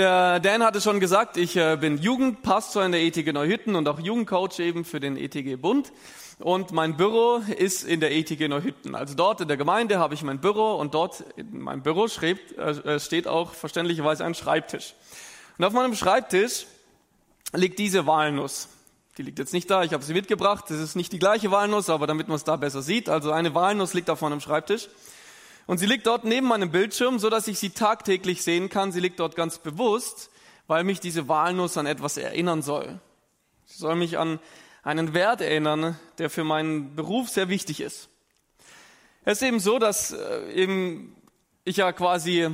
Der Dan hatte schon gesagt, ich äh, bin Jugendpastor in der ETG Neuhütten und auch Jugendcoach eben für den ETG Bund. Und mein Büro ist in der ETG Neuhütten. Also dort in der Gemeinde habe ich mein Büro und dort in meinem Büro schreibt, äh, steht auch verständlicherweise ein Schreibtisch. Und auf meinem Schreibtisch liegt diese Walnuss. Die liegt jetzt nicht da, ich habe sie mitgebracht. Das ist nicht die gleiche Walnuss, aber damit man es da besser sieht. Also eine Walnuss liegt auf meinem Schreibtisch. Und sie liegt dort neben meinem Bildschirm, so dass ich sie tagtäglich sehen kann. Sie liegt dort ganz bewusst, weil mich diese Walnuss an etwas erinnern soll. Sie soll mich an einen Wert erinnern, der für meinen Beruf sehr wichtig ist. Es ist eben so, dass äh, eben ich ja quasi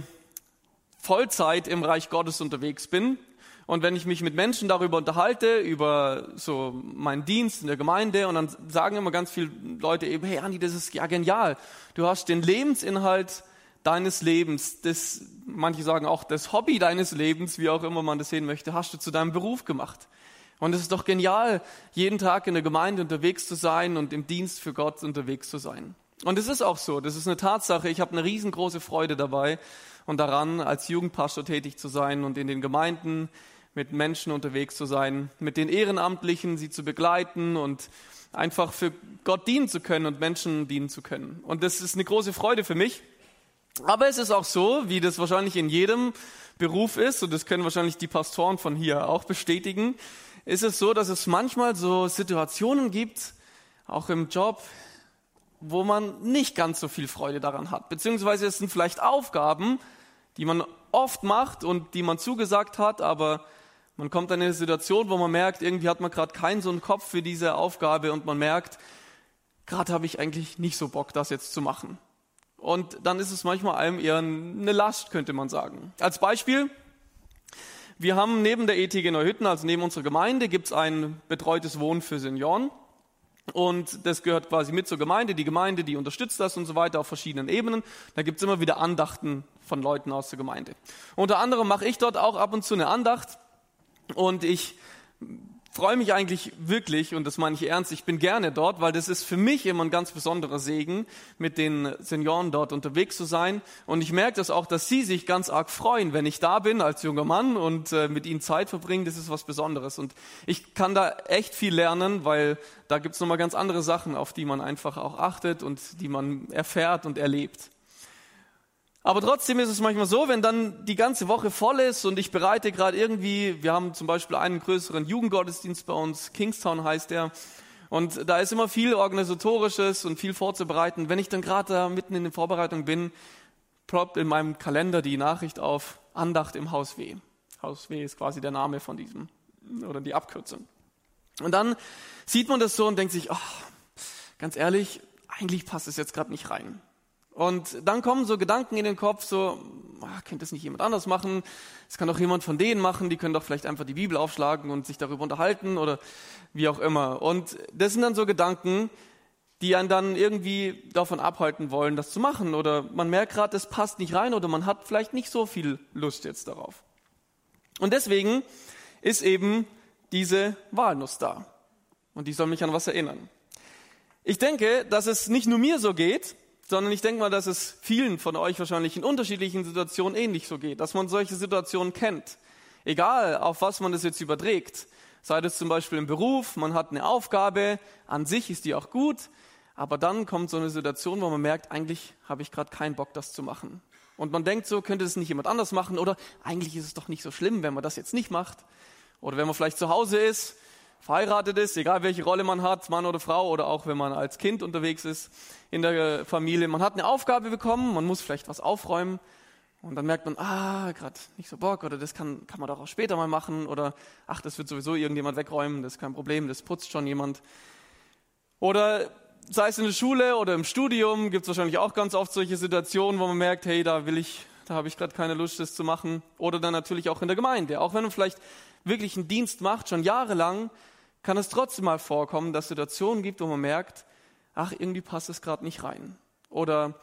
Vollzeit im Reich Gottes unterwegs bin. Und wenn ich mich mit Menschen darüber unterhalte, über so meinen Dienst in der Gemeinde, und dann sagen immer ganz viele Leute eben, hey Andi, das ist ja genial. Du hast den Lebensinhalt deines Lebens, das, manche sagen auch das Hobby deines Lebens, wie auch immer man das sehen möchte, hast du zu deinem Beruf gemacht. Und es ist doch genial, jeden Tag in der Gemeinde unterwegs zu sein und im Dienst für Gott unterwegs zu sein. Und es ist auch so, das ist eine Tatsache. Ich habe eine riesengroße Freude dabei und daran, als Jugendpastor tätig zu sein und in den Gemeinden mit Menschen unterwegs zu sein, mit den Ehrenamtlichen sie zu begleiten und einfach für Gott dienen zu können und Menschen dienen zu können. Und das ist eine große Freude für mich. Aber es ist auch so, wie das wahrscheinlich in jedem Beruf ist, und das können wahrscheinlich die Pastoren von hier auch bestätigen, ist es so, dass es manchmal so Situationen gibt, auch im Job, wo man nicht ganz so viel Freude daran hat. Beziehungsweise es sind vielleicht Aufgaben, die man oft macht und die man zugesagt hat, aber man kommt in eine Situation, wo man merkt, irgendwie hat man gerade keinen so einen Kopf für diese Aufgabe und man merkt, gerade habe ich eigentlich nicht so Bock, das jetzt zu machen. Und dann ist es manchmal einem eher eine Last, könnte man sagen. Als Beispiel, wir haben neben der ETG Neuhütten, also neben unserer Gemeinde, gibt es ein betreutes Wohnen für Senioren. Und das gehört quasi mit zur Gemeinde. Die Gemeinde, die unterstützt das und so weiter auf verschiedenen Ebenen. Da gibt es immer wieder Andachten von Leuten aus der Gemeinde. Unter anderem mache ich dort auch ab und zu eine Andacht. Und ich freue mich eigentlich wirklich, und das meine ich ernst, ich bin gerne dort, weil das ist für mich immer ein ganz besonderer Segen, mit den Senioren dort unterwegs zu sein. Und ich merke das auch, dass sie sich ganz arg freuen, wenn ich da bin als junger Mann und äh, mit ihnen Zeit verbringe. Das ist was Besonderes. Und ich kann da echt viel lernen, weil da gibt es nochmal ganz andere Sachen, auf die man einfach auch achtet und die man erfährt und erlebt. Aber trotzdem ist es manchmal so, wenn dann die ganze Woche voll ist und ich bereite gerade irgendwie, wir haben zum Beispiel einen größeren Jugendgottesdienst bei uns, Kingstown heißt der, und da ist immer viel organisatorisches und viel vorzubereiten. Wenn ich dann gerade da mitten in der Vorbereitung bin, ploppt in meinem Kalender die Nachricht auf Andacht im Haus W. Haus W ist quasi der Name von diesem oder die Abkürzung. Und dann sieht man das so und denkt sich, oh, ganz ehrlich, eigentlich passt es jetzt gerade nicht rein. Und dann kommen so Gedanken in den Kopf, so, ach, könnte es nicht jemand anders machen? Es kann doch jemand von denen machen, die können doch vielleicht einfach die Bibel aufschlagen und sich darüber unterhalten oder wie auch immer. Und das sind dann so Gedanken, die einen dann irgendwie davon abhalten wollen, das zu machen. Oder man merkt gerade, das passt nicht rein oder man hat vielleicht nicht so viel Lust jetzt darauf. Und deswegen ist eben diese Walnuss da. Und die soll mich an was erinnern. Ich denke, dass es nicht nur mir so geht, sondern ich denke mal, dass es vielen von euch wahrscheinlich in unterschiedlichen Situationen ähnlich so geht, dass man solche Situationen kennt. Egal, auf was man das jetzt überträgt. Sei das zum Beispiel im Beruf, man hat eine Aufgabe, an sich ist die auch gut, aber dann kommt so eine Situation, wo man merkt, eigentlich habe ich gerade keinen Bock, das zu machen. Und man denkt so, könnte es nicht jemand anders machen oder eigentlich ist es doch nicht so schlimm, wenn man das jetzt nicht macht. Oder wenn man vielleicht zu Hause ist verheiratet ist, egal welche Rolle man hat, Mann oder Frau oder auch wenn man als Kind unterwegs ist in der Familie. Man hat eine Aufgabe bekommen, man muss vielleicht was aufräumen und dann merkt man, ah, gerade nicht so Bock oder das kann, kann man doch auch später mal machen oder ach, das wird sowieso irgendjemand wegräumen, das ist kein Problem, das putzt schon jemand. Oder sei es in der Schule oder im Studium, gibt es wahrscheinlich auch ganz oft solche Situationen, wo man merkt, hey, da will ich, da habe ich gerade keine Lust, das zu machen. Oder dann natürlich auch in der Gemeinde. Auch wenn man vielleicht wirklich einen Dienst macht, schon jahrelang, kann es trotzdem mal vorkommen, dass es Situationen gibt, wo man merkt, ach, irgendwie passt es gerade nicht rein. Oder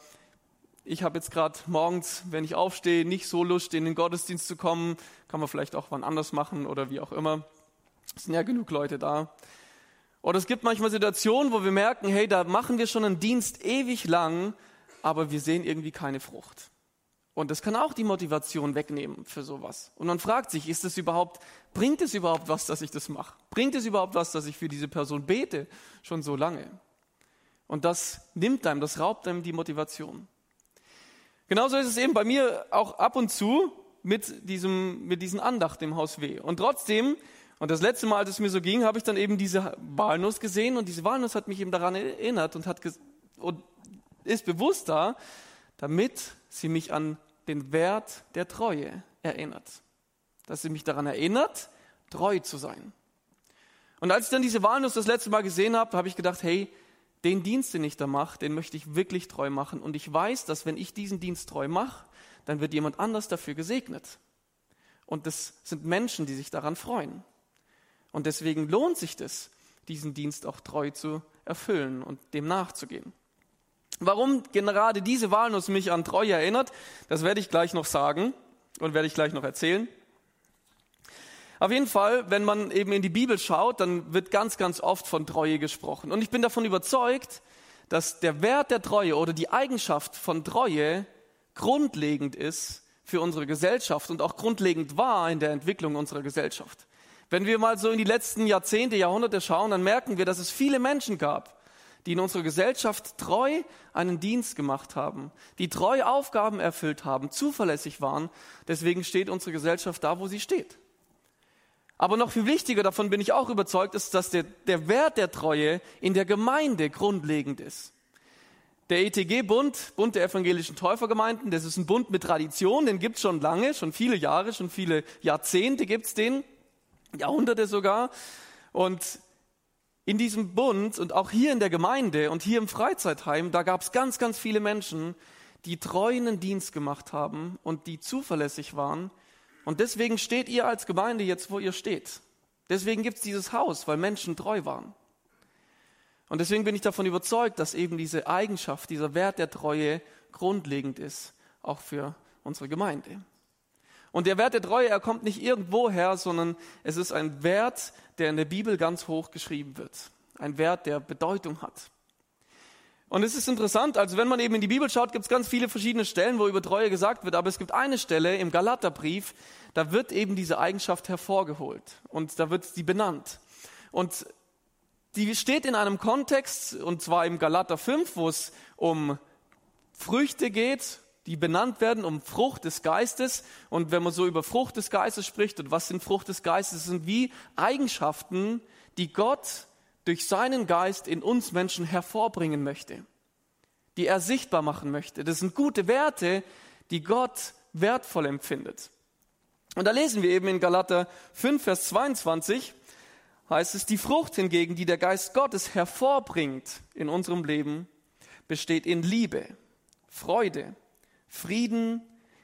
ich habe jetzt gerade morgens, wenn ich aufstehe, nicht so Lust, in den Gottesdienst zu kommen, kann man vielleicht auch wann anders machen oder wie auch immer. Es sind ja genug Leute da. Oder es gibt manchmal Situationen, wo wir merken, hey, da machen wir schon einen Dienst ewig lang, aber wir sehen irgendwie keine Frucht. Und das kann auch die Motivation wegnehmen für sowas. Und man fragt sich, ist es überhaupt, bringt es überhaupt was, dass ich das mache? Bringt es überhaupt was, dass ich für diese Person bete schon so lange? Und das nimmt einem, das raubt einem die Motivation. Genauso ist es eben bei mir auch ab und zu mit diesem, mit diesen Andacht im Haus W. Und trotzdem, und das letzte Mal, als es mir so ging, habe ich dann eben diese Walnuss gesehen und diese Walnuss hat mich eben daran erinnert und hat und ist bewusst da, damit sie mich an den Wert der Treue erinnert. Dass sie mich daran erinnert, treu zu sein. Und als ich dann diese Walnuss das letzte Mal gesehen habe, habe ich gedacht, hey, den Dienst, den ich da mache, den möchte ich wirklich treu machen. Und ich weiß, dass wenn ich diesen Dienst treu mache, dann wird jemand anders dafür gesegnet. Und das sind Menschen, die sich daran freuen. Und deswegen lohnt sich das, diesen Dienst auch treu zu erfüllen und dem nachzugehen. Warum gerade diese Walnuss mich an Treue erinnert, das werde ich gleich noch sagen und werde ich gleich noch erzählen. Auf jeden Fall, wenn man eben in die Bibel schaut, dann wird ganz, ganz oft von Treue gesprochen. Und ich bin davon überzeugt, dass der Wert der Treue oder die Eigenschaft von Treue grundlegend ist für unsere Gesellschaft und auch grundlegend war in der Entwicklung unserer Gesellschaft. Wenn wir mal so in die letzten Jahrzehnte, Jahrhunderte schauen, dann merken wir, dass es viele Menschen gab, die in unserer Gesellschaft treu einen Dienst gemacht haben, die treu Aufgaben erfüllt haben, zuverlässig waren. Deswegen steht unsere Gesellschaft da, wo sie steht. Aber noch viel wichtiger, davon bin ich auch überzeugt, ist, dass der, der Wert der Treue in der Gemeinde grundlegend ist. Der ETG-Bund, Bund der evangelischen Täufergemeinden, das ist ein Bund mit Tradition, den gibt's schon lange, schon viele Jahre, schon viele Jahrzehnte gibt's den, Jahrhunderte sogar. Und in diesem Bund und auch hier in der Gemeinde und hier im Freizeitheim, da gab's ganz, ganz viele Menschen, die treuen Dienst gemacht haben und die zuverlässig waren und deswegen steht ihr als Gemeinde jetzt, wo ihr steht. Deswegen gibt es dieses Haus, weil Menschen treu waren. Und deswegen bin ich davon überzeugt, dass eben diese Eigenschaft, dieser Wert der Treue grundlegend ist, auch für unsere Gemeinde. Und der Wert der Treue, er kommt nicht irgendwo her, sondern es ist ein Wert, der in der Bibel ganz hoch geschrieben wird. Ein Wert, der Bedeutung hat. Und es ist interessant, also wenn man eben in die Bibel schaut, gibt es ganz viele verschiedene Stellen, wo über Treue gesagt wird, aber es gibt eine Stelle im Galaterbrief, da wird eben diese Eigenschaft hervorgeholt und da wird sie benannt. Und die steht in einem Kontext, und zwar im Galater 5, wo es um Früchte geht, die benannt werden, um Frucht des Geistes. Und wenn man so über Frucht des Geistes spricht, und was sind Frucht des Geistes, sind wie Eigenschaften, die Gott durch seinen Geist in uns Menschen hervorbringen möchte, die er sichtbar machen möchte. Das sind gute Werte, die Gott wertvoll empfindet. Und da lesen wir eben in Galater 5, Vers 22, heißt es, die Frucht hingegen, die der Geist Gottes hervorbringt in unserem Leben, besteht in Liebe, Freude, Frieden,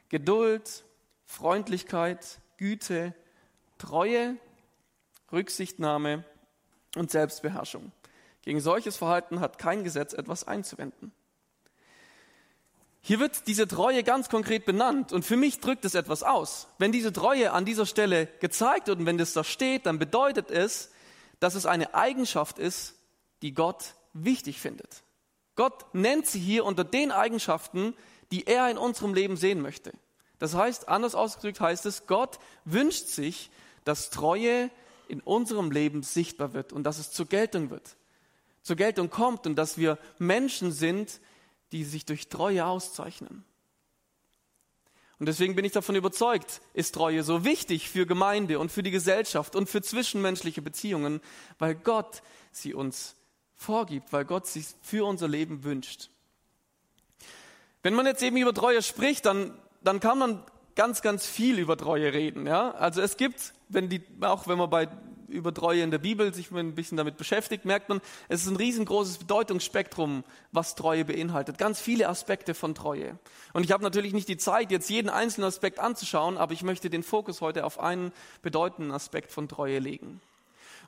Geduld, Freundlichkeit, Güte, Treue, Rücksichtnahme und Selbstbeherrschung. Gegen solches Verhalten hat kein Gesetz etwas einzuwenden. Hier wird diese Treue ganz konkret benannt und für mich drückt es etwas aus. Wenn diese Treue an dieser Stelle gezeigt wird und wenn das da steht, dann bedeutet es, dass es eine Eigenschaft ist, die Gott wichtig findet. Gott nennt sie hier unter den Eigenschaften, die er in unserem Leben sehen möchte. Das heißt, anders ausgedrückt heißt es, Gott wünscht sich, dass Treue in unserem Leben sichtbar wird und dass es zur Geltung wird, zur Geltung kommt und dass wir Menschen sind, die sich durch Treue auszeichnen. Und deswegen bin ich davon überzeugt, ist Treue so wichtig für Gemeinde und für die Gesellschaft und für zwischenmenschliche Beziehungen, weil Gott sie uns vorgibt, weil Gott sie für unser Leben wünscht. Wenn man jetzt eben über Treue spricht, dann, dann kann man ganz, ganz viel über Treue reden. Ja? Also es gibt, wenn die, auch wenn man bei über Treue in der Bibel sich ein bisschen damit beschäftigt, merkt man, es ist ein riesengroßes Bedeutungsspektrum, was Treue beinhaltet. Ganz viele Aspekte von Treue. Und ich habe natürlich nicht die Zeit, jetzt jeden einzelnen Aspekt anzuschauen, aber ich möchte den Fokus heute auf einen bedeutenden Aspekt von Treue legen.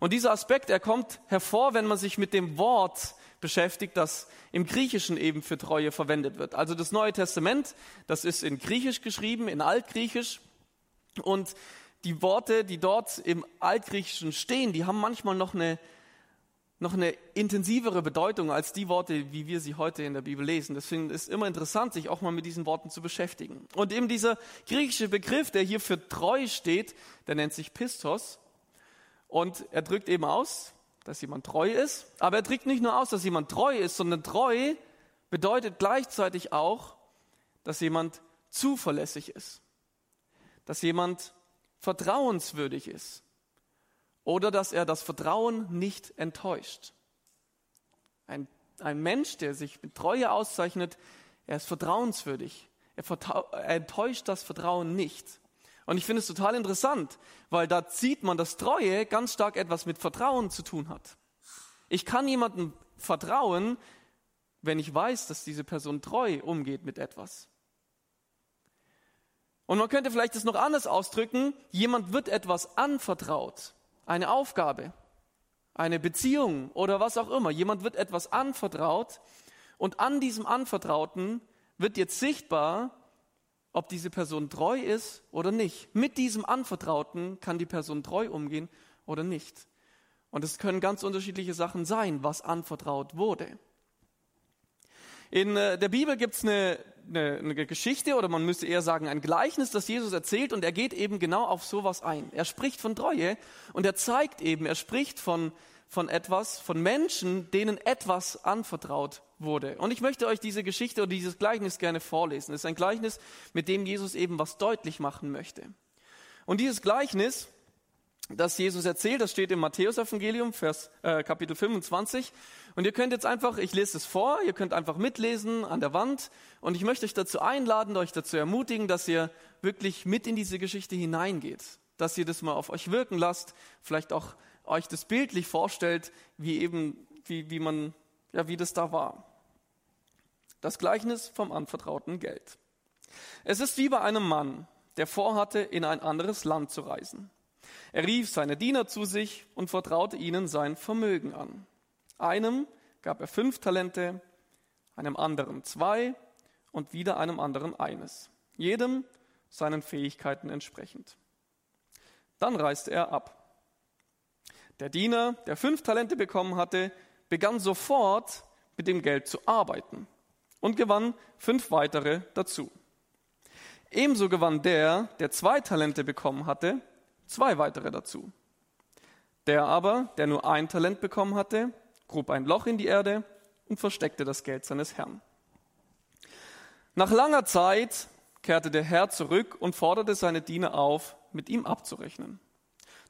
Und dieser Aspekt, er kommt hervor, wenn man sich mit dem Wort beschäftigt, das im Griechischen eben für Treue verwendet wird. Also das Neue Testament, das ist in Griechisch geschrieben, in Altgriechisch. Und die Worte, die dort im Altgriechischen stehen, die haben manchmal noch eine, noch eine intensivere Bedeutung als die Worte, wie wir sie heute in der Bibel lesen. Deswegen ist es immer interessant, sich auch mal mit diesen Worten zu beschäftigen. Und eben dieser griechische Begriff, der hier für treu steht, der nennt sich Pistos. Und er drückt eben aus, dass jemand treu ist. Aber er drückt nicht nur aus, dass jemand treu ist, sondern treu bedeutet gleichzeitig auch, dass jemand zuverlässig ist. Dass jemand vertrauenswürdig ist oder dass er das Vertrauen nicht enttäuscht. Ein, ein Mensch, der sich mit Treue auszeichnet, er ist vertrauenswürdig. Er, er enttäuscht das Vertrauen nicht. Und ich finde es total interessant, weil da sieht man, dass Treue ganz stark etwas mit Vertrauen zu tun hat. Ich kann jemandem vertrauen, wenn ich weiß, dass diese Person treu umgeht mit etwas. Und man könnte vielleicht das noch anders ausdrücken, jemand wird etwas anvertraut eine Aufgabe, eine Beziehung oder was auch immer. Jemand wird etwas anvertraut und an diesem Anvertrauten wird jetzt sichtbar, ob diese Person treu ist oder nicht. Mit diesem Anvertrauten kann die Person treu umgehen oder nicht. Und es können ganz unterschiedliche Sachen sein, was anvertraut wurde. In äh, der Bibel gibt es eine, eine, eine Geschichte oder man müsste eher sagen ein Gleichnis, das Jesus erzählt und er geht eben genau auf sowas ein. Er spricht von Treue und er zeigt eben, er spricht von, von etwas, von Menschen, denen etwas anvertraut wurde. Und ich möchte euch diese Geschichte oder dieses Gleichnis gerne vorlesen. Es ist ein Gleichnis, mit dem Jesus eben was deutlich machen möchte. Und dieses Gleichnis das Jesus erzählt. Das steht im Matthäus-Evangelium, Vers, äh, Kapitel 25. Und ihr könnt jetzt einfach, ich lese es vor, ihr könnt einfach mitlesen an der Wand. Und ich möchte euch dazu einladen, euch dazu ermutigen, dass ihr wirklich mit in diese Geschichte hineingeht. Dass ihr das mal auf euch wirken lasst, vielleicht auch euch das bildlich vorstellt, wie eben, wie, wie man, ja, wie das da war. Das Gleichnis vom anvertrauten Geld. Es ist wie bei einem Mann, der vorhatte, in ein anderes Land zu reisen. Er rief seine Diener zu sich und vertraute ihnen sein Vermögen an. Einem gab er fünf Talente, einem anderen zwei und wieder einem anderen eines, jedem seinen Fähigkeiten entsprechend. Dann reiste er ab. Der Diener, der fünf Talente bekommen hatte, begann sofort mit dem Geld zu arbeiten und gewann fünf weitere dazu. Ebenso gewann der, der zwei Talente bekommen hatte, zwei weitere dazu. Der aber, der nur ein Talent bekommen hatte, grub ein Loch in die Erde und versteckte das Geld seines Herrn. Nach langer Zeit kehrte der Herr zurück und forderte seine Diener auf, mit ihm abzurechnen.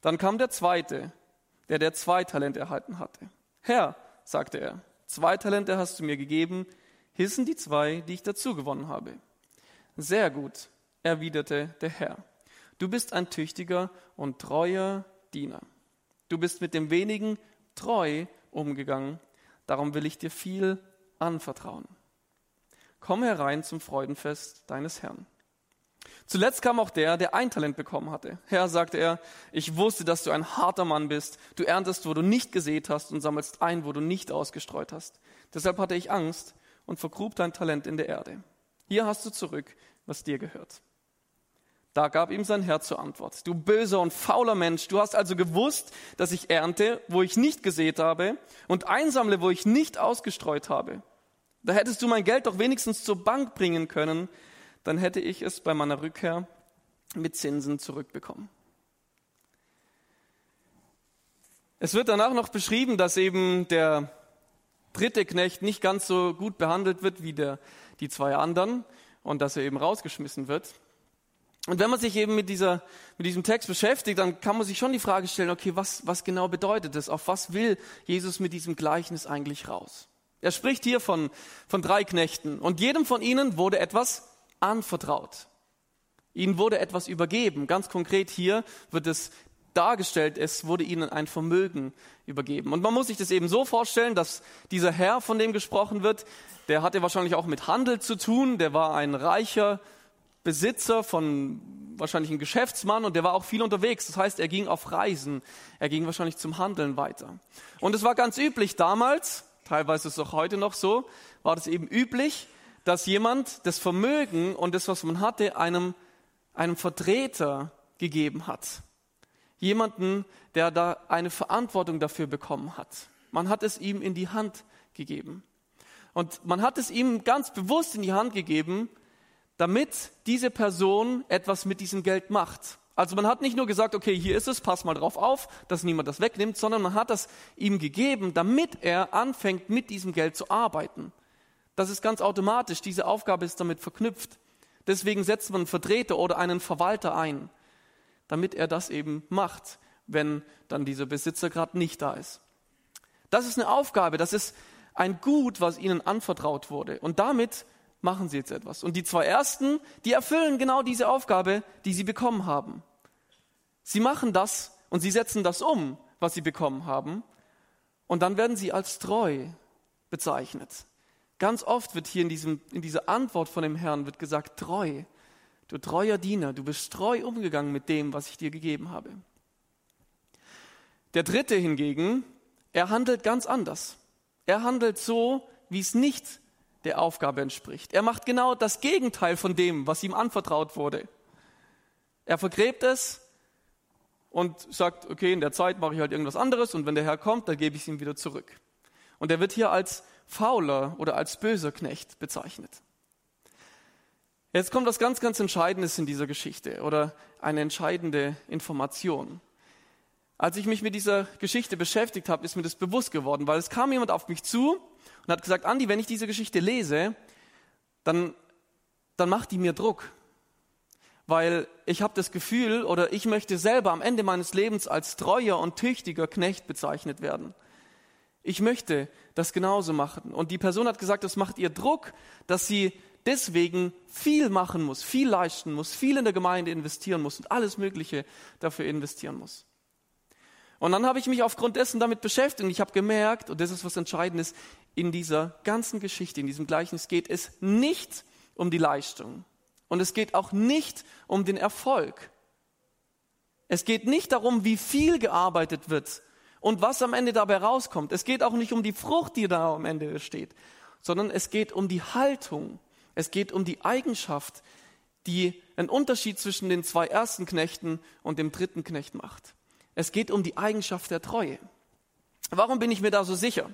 Dann kam der zweite, der der zwei Talente erhalten hatte. Herr, sagte er, zwei Talente hast du mir gegeben, hier sind die zwei, die ich dazu gewonnen habe. Sehr gut, erwiderte der Herr. Du bist ein tüchtiger und treuer Diener. Du bist mit dem wenigen treu umgegangen, darum will ich dir viel anvertrauen. Komm herein zum Freudenfest deines Herrn. Zuletzt kam auch der, der ein Talent bekommen hatte. Herr, sagte er, ich wusste, dass du ein harter Mann bist. Du erntest, wo du nicht gesät hast und sammelst ein, wo du nicht ausgestreut hast. Deshalb hatte ich Angst und vergrub dein Talent in der Erde. Hier hast du zurück, was dir gehört. Da gab ihm sein Herr zur Antwort, du böser und fauler Mensch, du hast also gewusst, dass ich ernte, wo ich nicht gesät habe, und einsammle, wo ich nicht ausgestreut habe. Da hättest du mein Geld doch wenigstens zur Bank bringen können, dann hätte ich es bei meiner Rückkehr mit Zinsen zurückbekommen. Es wird danach noch beschrieben, dass eben der dritte Knecht nicht ganz so gut behandelt wird wie der, die zwei anderen und dass er eben rausgeschmissen wird. Und wenn man sich eben mit, dieser, mit diesem Text beschäftigt, dann kann man sich schon die Frage stellen, okay, was, was genau bedeutet das? Auf was will Jesus mit diesem Gleichnis eigentlich raus? Er spricht hier von, von drei Knechten und jedem von ihnen wurde etwas anvertraut. Ihnen wurde etwas übergeben. Ganz konkret hier wird es dargestellt, es wurde ihnen ein Vermögen übergeben. Und man muss sich das eben so vorstellen, dass dieser Herr, von dem gesprochen wird, der hatte wahrscheinlich auch mit Handel zu tun, der war ein reicher Besitzer von wahrscheinlich ein Geschäftsmann und der war auch viel unterwegs. Das heißt, er ging auf Reisen, er ging wahrscheinlich zum Handeln weiter. Und es war ganz üblich damals, teilweise ist es auch heute noch so, war das eben üblich, dass jemand das Vermögen und das, was man hatte, einem, einem Vertreter gegeben hat. Jemanden, der da eine Verantwortung dafür bekommen hat. Man hat es ihm in die Hand gegeben. Und man hat es ihm ganz bewusst in die Hand gegeben, damit diese Person etwas mit diesem Geld macht. Also man hat nicht nur gesagt, okay, hier ist es, pass mal drauf auf, dass niemand das wegnimmt, sondern man hat das ihm gegeben, damit er anfängt, mit diesem Geld zu arbeiten. Das ist ganz automatisch, diese Aufgabe ist damit verknüpft. Deswegen setzt man einen Vertreter oder einen Verwalter ein, damit er das eben macht, wenn dann dieser Besitzer gerade nicht da ist. Das ist eine Aufgabe, das ist ein Gut, was ihnen anvertraut wurde. Und damit machen sie jetzt etwas. Und die zwei ersten, die erfüllen genau diese Aufgabe, die sie bekommen haben. Sie machen das und sie setzen das um, was sie bekommen haben. Und dann werden sie als treu bezeichnet. Ganz oft wird hier in, diesem, in dieser Antwort von dem Herrn wird gesagt, treu. Du treuer Diener, du bist treu umgegangen mit dem, was ich dir gegeben habe. Der dritte hingegen, er handelt ganz anders. Er handelt so, wie es nicht der Aufgabe entspricht. Er macht genau das Gegenteil von dem, was ihm anvertraut wurde. Er vergräbt es und sagt, okay, in der Zeit mache ich halt irgendwas anderes und wenn der Herr kommt, dann gebe ich es ihm wieder zurück. Und er wird hier als fauler oder als böser Knecht bezeichnet. Jetzt kommt was ganz, ganz Entscheidendes in dieser Geschichte oder eine entscheidende Information. Als ich mich mit dieser Geschichte beschäftigt habe, ist mir das bewusst geworden, weil es kam jemand auf mich zu und hat gesagt, Andi, wenn ich diese Geschichte lese, dann, dann macht die mir Druck. Weil ich habe das Gefühl oder ich möchte selber am Ende meines Lebens als treuer und tüchtiger Knecht bezeichnet werden. Ich möchte das genauso machen. Und die Person hat gesagt, das macht ihr Druck, dass sie deswegen viel machen muss, viel leisten muss, viel in der Gemeinde investieren muss und alles Mögliche dafür investieren muss. Und dann habe ich mich aufgrund dessen damit beschäftigt und ich habe gemerkt, und das ist was Entscheidendes, in dieser ganzen Geschichte, in diesem Gleichnis geht es nicht um die Leistung und es geht auch nicht um den Erfolg. Es geht nicht darum, wie viel gearbeitet wird und was am Ende dabei rauskommt. Es geht auch nicht um die Frucht, die da am Ende steht, sondern es geht um die Haltung. Es geht um die Eigenschaft, die einen Unterschied zwischen den zwei ersten Knechten und dem dritten Knecht macht. Es geht um die Eigenschaft der Treue. Warum bin ich mir da so sicher?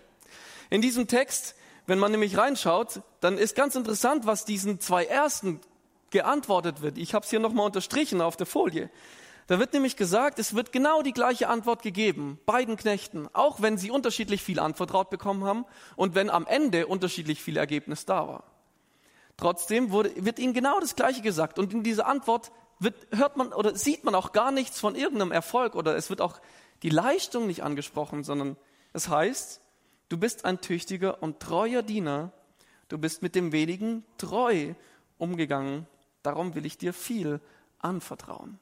In diesem Text, wenn man nämlich reinschaut, dann ist ganz interessant, was diesen zwei ersten geantwortet wird. Ich habe es hier nochmal unterstrichen auf der Folie. Da wird nämlich gesagt, es wird genau die gleiche Antwort gegeben, beiden Knechten, auch wenn sie unterschiedlich viel anvertraut bekommen haben und wenn am Ende unterschiedlich viel Ergebnis da war. Trotzdem wurde, wird ihnen genau das Gleiche gesagt und in dieser Antwort wird, hört man oder sieht man auch gar nichts von irgendeinem Erfolg oder es wird auch die Leistung nicht angesprochen, sondern es heißt, du bist ein tüchtiger und treuer Diener, du bist mit dem wenigen treu umgegangen, darum will ich dir viel anvertrauen.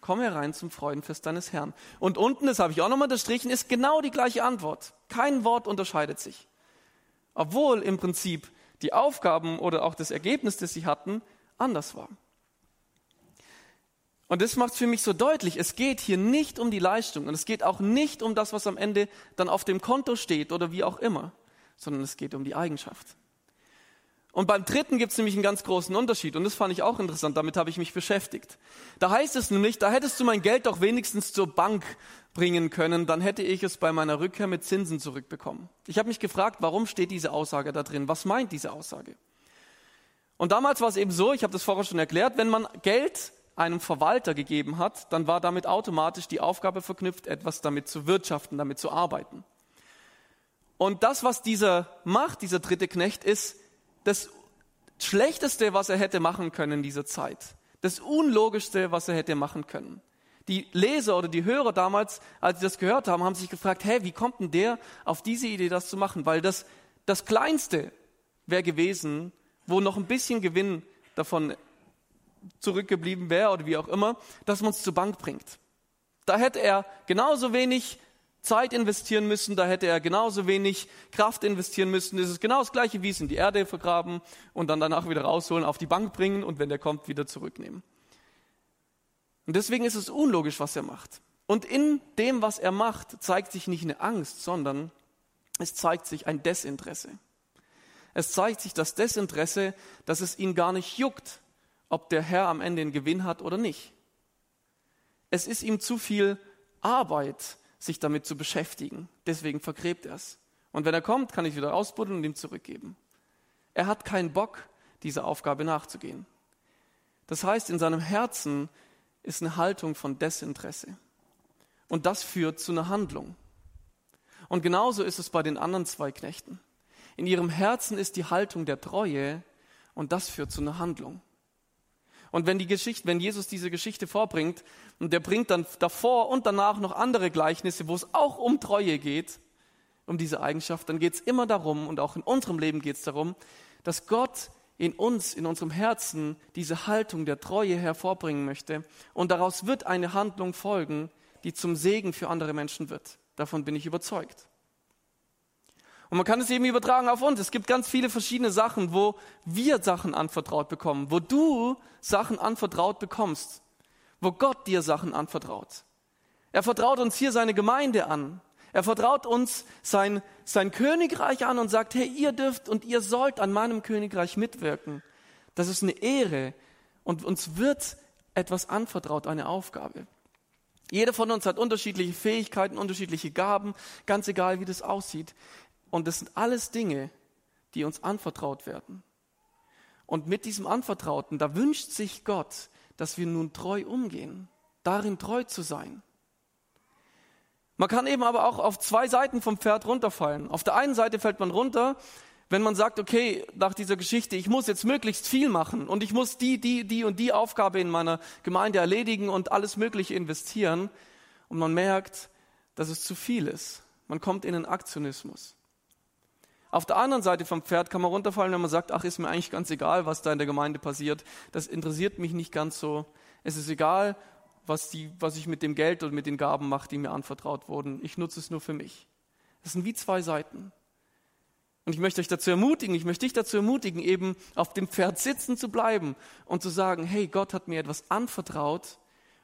Komm herein zum Freudenfest deines Herrn. Und unten, das habe ich auch nochmal unterstrichen, ist genau die gleiche Antwort. Kein Wort unterscheidet sich. Obwohl im Prinzip die Aufgaben oder auch das Ergebnis, das sie hatten, anders war. Und das macht es für mich so deutlich, es geht hier nicht um die Leistung und es geht auch nicht um das, was am Ende dann auf dem Konto steht oder wie auch immer, sondern es geht um die Eigenschaft. Und beim dritten gibt es nämlich einen ganz großen Unterschied und das fand ich auch interessant, damit habe ich mich beschäftigt. Da heißt es nämlich, da hättest du mein Geld doch wenigstens zur Bank bringen können, dann hätte ich es bei meiner Rückkehr mit Zinsen zurückbekommen. Ich habe mich gefragt, warum steht diese Aussage da drin? Was meint diese Aussage? Und damals war es eben so, ich habe das vorher schon erklärt, wenn man Geld einem Verwalter gegeben hat, dann war damit automatisch die Aufgabe verknüpft, etwas damit zu wirtschaften, damit zu arbeiten. Und das, was dieser macht, dieser dritte Knecht, ist das Schlechteste, was er hätte machen können in dieser Zeit. Das Unlogischste, was er hätte machen können. Die Leser oder die Hörer damals, als sie das gehört haben, haben sich gefragt, hey, wie kommt denn der auf diese Idee, das zu machen? Weil das, das Kleinste wäre gewesen, wo noch ein bisschen Gewinn davon zurückgeblieben wäre oder wie auch immer, dass man es zur Bank bringt. Da hätte er genauso wenig Zeit investieren müssen, da hätte er genauso wenig Kraft investieren müssen. Es ist genau das gleiche, wie es in die Erde vergraben und dann danach wieder rausholen, auf die Bank bringen und wenn der kommt, wieder zurücknehmen. Und deswegen ist es unlogisch, was er macht. Und in dem, was er macht, zeigt sich nicht eine Angst, sondern es zeigt sich ein Desinteresse. Es zeigt sich das Desinteresse, dass es ihn gar nicht juckt, ob der Herr am Ende einen Gewinn hat oder nicht. Es ist ihm zu viel Arbeit, sich damit zu beschäftigen. Deswegen vergräbt er es. Und wenn er kommt, kann ich wieder ausbuddeln und ihm zurückgeben. Er hat keinen Bock, dieser Aufgabe nachzugehen. Das heißt, in seinem Herzen ist eine Haltung von Desinteresse. Und das führt zu einer Handlung. Und genauso ist es bei den anderen zwei Knechten. In ihrem Herzen ist die Haltung der Treue und das führt zu einer Handlung. Und wenn die Geschichte, wenn Jesus diese Geschichte vorbringt und der bringt dann davor und danach noch andere Gleichnisse, wo es auch um Treue geht, um diese Eigenschaft, dann geht es immer darum und auch in unserem Leben geht es darum, dass Gott in uns, in unserem Herzen diese Haltung der Treue hervorbringen möchte. Und daraus wird eine Handlung folgen, die zum Segen für andere Menschen wird. Davon bin ich überzeugt. Und man kann es eben übertragen auf uns. Es gibt ganz viele verschiedene Sachen, wo wir Sachen anvertraut bekommen, wo du Sachen anvertraut bekommst, wo Gott dir Sachen anvertraut. Er vertraut uns hier seine Gemeinde an. Er vertraut uns sein, sein Königreich an und sagt, hey, ihr dürft und ihr sollt an meinem Königreich mitwirken. Das ist eine Ehre und uns wird etwas anvertraut, eine Aufgabe. Jeder von uns hat unterschiedliche Fähigkeiten, unterschiedliche Gaben, ganz egal wie das aussieht. Und das sind alles Dinge, die uns anvertraut werden. Und mit diesem Anvertrauten, da wünscht sich Gott, dass wir nun treu umgehen, darin treu zu sein. Man kann eben aber auch auf zwei Seiten vom Pferd runterfallen. Auf der einen Seite fällt man runter, wenn man sagt, okay, nach dieser Geschichte, ich muss jetzt möglichst viel machen und ich muss die, die, die und die Aufgabe in meiner Gemeinde erledigen und alles Mögliche investieren. Und man merkt, dass es zu viel ist. Man kommt in den Aktionismus. Auf der anderen Seite vom Pferd kann man runterfallen, wenn man sagt, ach, ist mir eigentlich ganz egal, was da in der Gemeinde passiert. Das interessiert mich nicht ganz so. Es ist egal, was, die, was ich mit dem Geld oder mit den Gaben mache, die mir anvertraut wurden. Ich nutze es nur für mich. Das sind wie zwei Seiten. Und ich möchte euch dazu ermutigen, ich möchte dich dazu ermutigen, eben auf dem Pferd sitzen zu bleiben und zu sagen, hey, Gott hat mir etwas anvertraut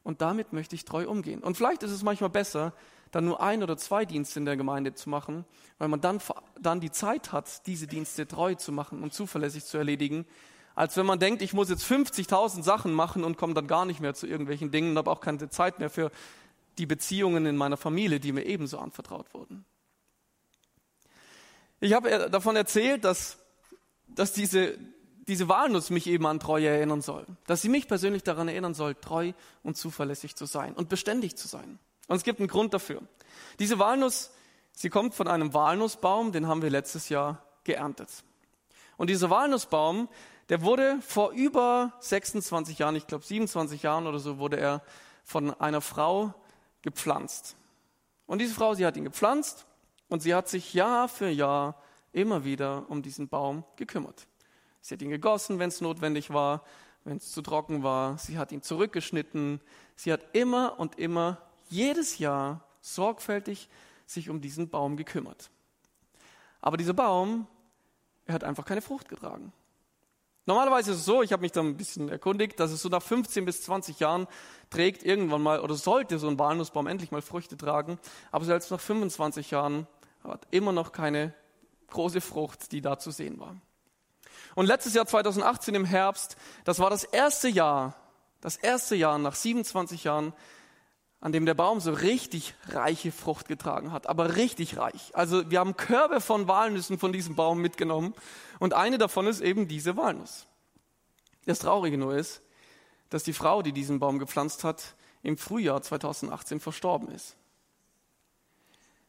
und damit möchte ich treu umgehen. Und vielleicht ist es manchmal besser, dann nur ein oder zwei Dienste in der Gemeinde zu machen, weil man dann, dann die Zeit hat, diese Dienste treu zu machen und zuverlässig zu erledigen, als wenn man denkt, ich muss jetzt 50.000 Sachen machen und komme dann gar nicht mehr zu irgendwelchen Dingen und habe auch keine Zeit mehr für die Beziehungen in meiner Familie, die mir ebenso anvertraut wurden. Ich habe davon erzählt, dass, dass diese, diese Walnuss mich eben an Treue erinnern soll. Dass sie mich persönlich daran erinnern soll, treu und zuverlässig zu sein und beständig zu sein. Und es gibt einen Grund dafür. Diese Walnuss, sie kommt von einem Walnussbaum, den haben wir letztes Jahr geerntet. Und dieser Walnussbaum, der wurde vor über 26 Jahren, ich glaube 27 Jahren oder so, wurde er von einer Frau gepflanzt. Und diese Frau, sie hat ihn gepflanzt und sie hat sich Jahr für Jahr immer wieder um diesen Baum gekümmert. Sie hat ihn gegossen, wenn es notwendig war, wenn es zu trocken war. Sie hat ihn zurückgeschnitten. Sie hat immer und immer jedes Jahr sorgfältig sich um diesen Baum gekümmert. Aber dieser Baum, er hat einfach keine Frucht getragen. Normalerweise ist es so, ich habe mich da ein bisschen erkundigt, dass es so nach 15 bis 20 Jahren trägt irgendwann mal oder sollte so ein Walnussbaum endlich mal Früchte tragen, aber selbst nach 25 Jahren hat immer noch keine große Frucht, die da zu sehen war. Und letztes Jahr 2018 im Herbst, das war das erste Jahr, das erste Jahr nach 27 Jahren, an dem der Baum so richtig reiche Frucht getragen hat, aber richtig reich. Also wir haben Körbe von Walnüssen von diesem Baum mitgenommen und eine davon ist eben diese Walnuss. Das Traurige nur ist, dass die Frau, die diesen Baum gepflanzt hat, im Frühjahr 2018 verstorben ist.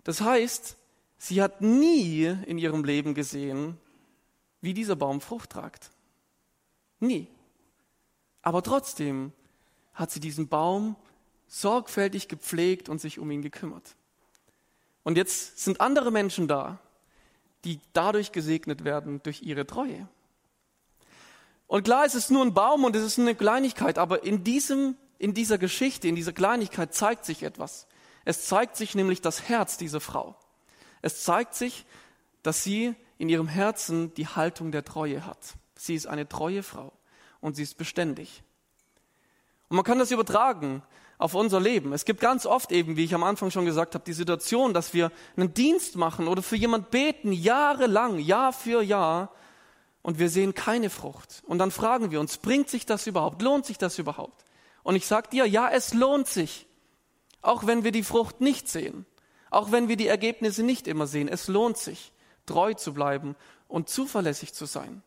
Das heißt, sie hat nie in ihrem Leben gesehen, wie dieser Baum Frucht tragt. Nie. Aber trotzdem hat sie diesen Baum sorgfältig gepflegt und sich um ihn gekümmert. Und jetzt sind andere Menschen da, die dadurch gesegnet werden durch ihre Treue. Und klar, es ist nur ein Baum und es ist eine Kleinigkeit, aber in diesem in dieser Geschichte, in dieser Kleinigkeit zeigt sich etwas. Es zeigt sich nämlich das Herz dieser Frau. Es zeigt sich, dass sie in ihrem Herzen die Haltung der Treue hat. Sie ist eine treue Frau und sie ist beständig. Und man kann das übertragen auf unser Leben. Es gibt ganz oft eben, wie ich am Anfang schon gesagt habe, die Situation, dass wir einen Dienst machen oder für jemand beten, jahrelang, Jahr für Jahr, und wir sehen keine Frucht. Und dann fragen wir uns, bringt sich das überhaupt? Lohnt sich das überhaupt? Und ich sage dir, ja, es lohnt sich. Auch wenn wir die Frucht nicht sehen. Auch wenn wir die Ergebnisse nicht immer sehen. Es lohnt sich, treu zu bleiben und zuverlässig zu sein.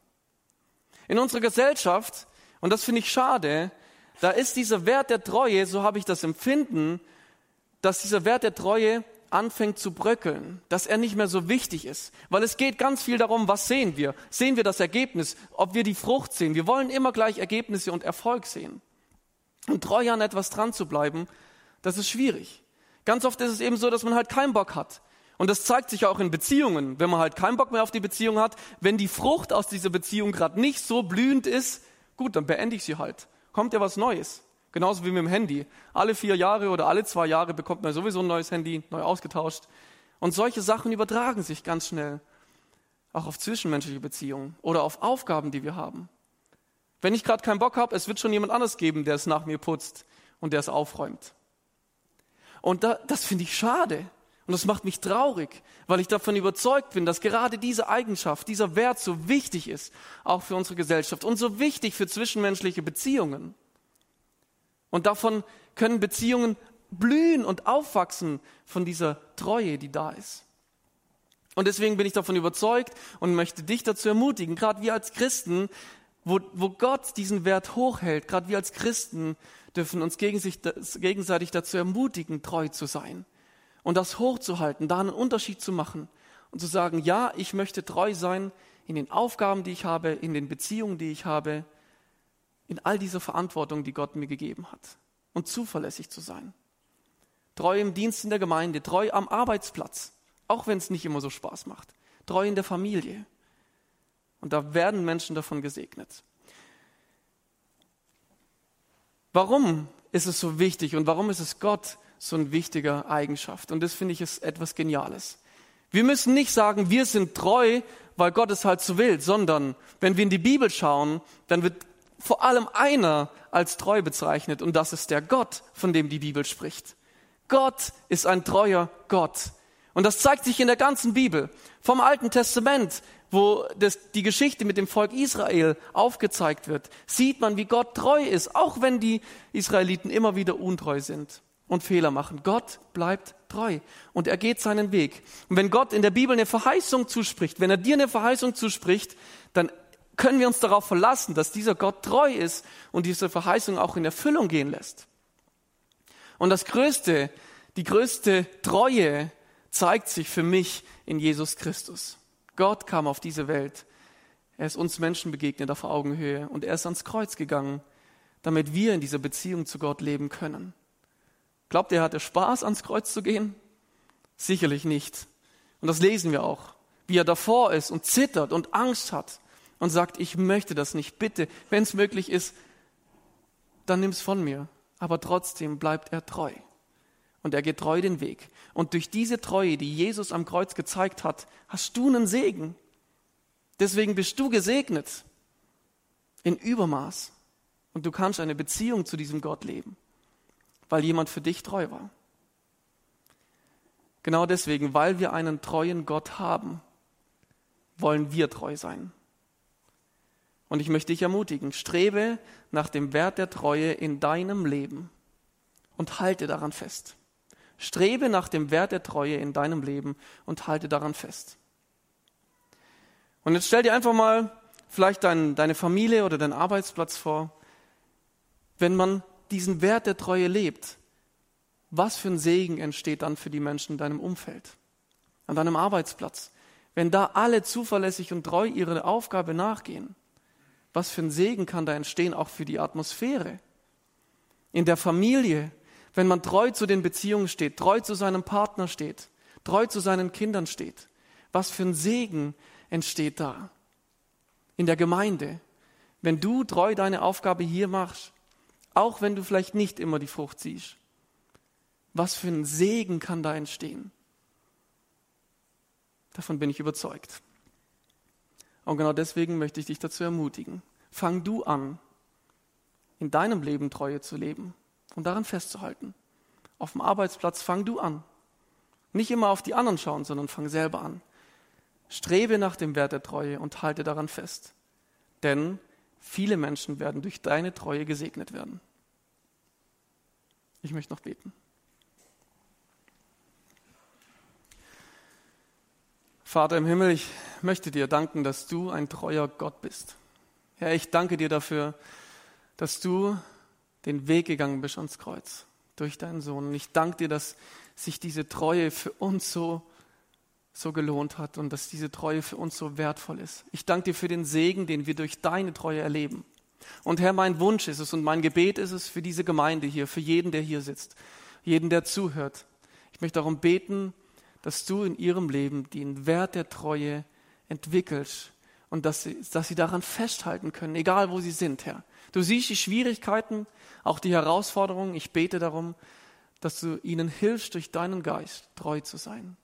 In unserer Gesellschaft, und das finde ich schade, da ist dieser Wert der Treue, so habe ich das Empfinden, dass dieser Wert der Treue anfängt zu bröckeln, dass er nicht mehr so wichtig ist. Weil es geht ganz viel darum, was sehen wir? Sehen wir das Ergebnis? Ob wir die Frucht sehen? Wir wollen immer gleich Ergebnisse und Erfolg sehen. Und treu an etwas dran zu bleiben, das ist schwierig. Ganz oft ist es eben so, dass man halt keinen Bock hat. Und das zeigt sich auch in Beziehungen, wenn man halt keinen Bock mehr auf die Beziehung hat. Wenn die Frucht aus dieser Beziehung gerade nicht so blühend ist, gut, dann beende ich sie halt. Kommt ja was Neues. Genauso wie mit dem Handy. Alle vier Jahre oder alle zwei Jahre bekommt man sowieso ein neues Handy, neu ausgetauscht. Und solche Sachen übertragen sich ganz schnell auch auf zwischenmenschliche Beziehungen oder auf Aufgaben, die wir haben. Wenn ich gerade keinen Bock habe, es wird schon jemand anders geben, der es nach mir putzt und der es aufräumt. Und da, das finde ich schade. Und das macht mich traurig, weil ich davon überzeugt bin, dass gerade diese Eigenschaft, dieser Wert so wichtig ist, auch für unsere Gesellschaft und so wichtig für zwischenmenschliche Beziehungen. Und davon können Beziehungen blühen und aufwachsen von dieser Treue, die da ist. Und deswegen bin ich davon überzeugt und möchte dich dazu ermutigen, gerade wir als Christen, wo, wo Gott diesen Wert hochhält, gerade wir als Christen dürfen uns gegenseitig dazu ermutigen, treu zu sein und das hochzuhalten, da einen Unterschied zu machen und zu sagen, ja, ich möchte treu sein in den Aufgaben, die ich habe, in den Beziehungen, die ich habe, in all dieser Verantwortung, die Gott mir gegeben hat und zuverlässig zu sein. Treu im Dienst in der Gemeinde, treu am Arbeitsplatz, auch wenn es nicht immer so Spaß macht. Treu in der Familie. Und da werden Menschen davon gesegnet. Warum ist es so wichtig und warum ist es Gott so eine wichtige Eigenschaft. Und das finde ich ist etwas Geniales. Wir müssen nicht sagen, wir sind treu, weil Gott es halt so will, sondern wenn wir in die Bibel schauen, dann wird vor allem einer als treu bezeichnet und das ist der Gott, von dem die Bibel spricht. Gott ist ein treuer Gott. Und das zeigt sich in der ganzen Bibel. Vom Alten Testament, wo das, die Geschichte mit dem Volk Israel aufgezeigt wird, sieht man, wie Gott treu ist, auch wenn die Israeliten immer wieder untreu sind und Fehler machen. Gott bleibt treu und er geht seinen Weg. Und wenn Gott in der Bibel eine Verheißung zuspricht, wenn er dir eine Verheißung zuspricht, dann können wir uns darauf verlassen, dass dieser Gott treu ist und diese Verheißung auch in Erfüllung gehen lässt. Und das Größte, die größte Treue zeigt sich für mich in Jesus Christus. Gott kam auf diese Welt. Er ist uns Menschen begegnet auf Augenhöhe und er ist ans Kreuz gegangen, damit wir in dieser Beziehung zu Gott leben können. Glaubt ihr, er hatte Spaß, ans Kreuz zu gehen? Sicherlich nicht. Und das lesen wir auch, wie er davor ist und zittert und Angst hat und sagt, ich möchte das nicht, bitte, wenn es möglich ist, dann nimm es von mir. Aber trotzdem bleibt er treu. Und er geht treu den Weg. Und durch diese Treue, die Jesus am Kreuz gezeigt hat, hast du einen Segen. Deswegen bist du gesegnet in Übermaß. Und du kannst eine Beziehung zu diesem Gott leben weil jemand für dich treu war. Genau deswegen, weil wir einen treuen Gott haben, wollen wir treu sein. Und ich möchte dich ermutigen, strebe nach dem Wert der Treue in deinem Leben und halte daran fest. Strebe nach dem Wert der Treue in deinem Leben und halte daran fest. Und jetzt stell dir einfach mal vielleicht dein, deine Familie oder deinen Arbeitsplatz vor, wenn man diesen Wert der Treue lebt, was für ein Segen entsteht dann für die Menschen in deinem Umfeld, an deinem Arbeitsplatz. Wenn da alle zuverlässig und treu ihre Aufgabe nachgehen, was für ein Segen kann da entstehen, auch für die Atmosphäre. In der Familie, wenn man treu zu den Beziehungen steht, treu zu seinem Partner steht, treu zu seinen Kindern steht, was für ein Segen entsteht da. In der Gemeinde, wenn du treu deine Aufgabe hier machst, Auch wenn du vielleicht nicht immer die Frucht siehst. Was für ein Segen kann da entstehen? Davon bin ich überzeugt. Und genau deswegen möchte ich dich dazu ermutigen. Fang du an, in deinem Leben Treue zu leben und daran festzuhalten. Auf dem Arbeitsplatz fang du an. Nicht immer auf die anderen schauen, sondern fang selber an. Strebe nach dem Wert der Treue und halte daran fest. Denn viele Menschen werden durch deine Treue gesegnet werden. Ich möchte noch beten. Vater im Himmel, ich möchte dir danken, dass du ein treuer Gott bist. Herr, ich danke dir dafür, dass du den Weg gegangen bist ans Kreuz durch deinen Sohn. Und ich danke dir, dass sich diese Treue für uns so, so gelohnt hat und dass diese Treue für uns so wertvoll ist. Ich danke dir für den Segen, den wir durch deine Treue erleben. Und Herr, mein Wunsch ist es und mein Gebet ist es für diese Gemeinde hier, für jeden, der hier sitzt, jeden, der zuhört. Ich möchte darum beten, dass du in ihrem Leben den Wert der Treue entwickelst und dass sie, dass sie daran festhalten können, egal wo sie sind, Herr. Du siehst die Schwierigkeiten, auch die Herausforderungen. Ich bete darum, dass du ihnen hilfst, durch deinen Geist treu zu sein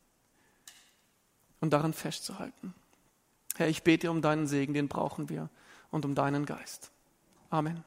und daran festzuhalten. Herr, ich bete um deinen Segen, den brauchen wir, und um deinen Geist. Amen.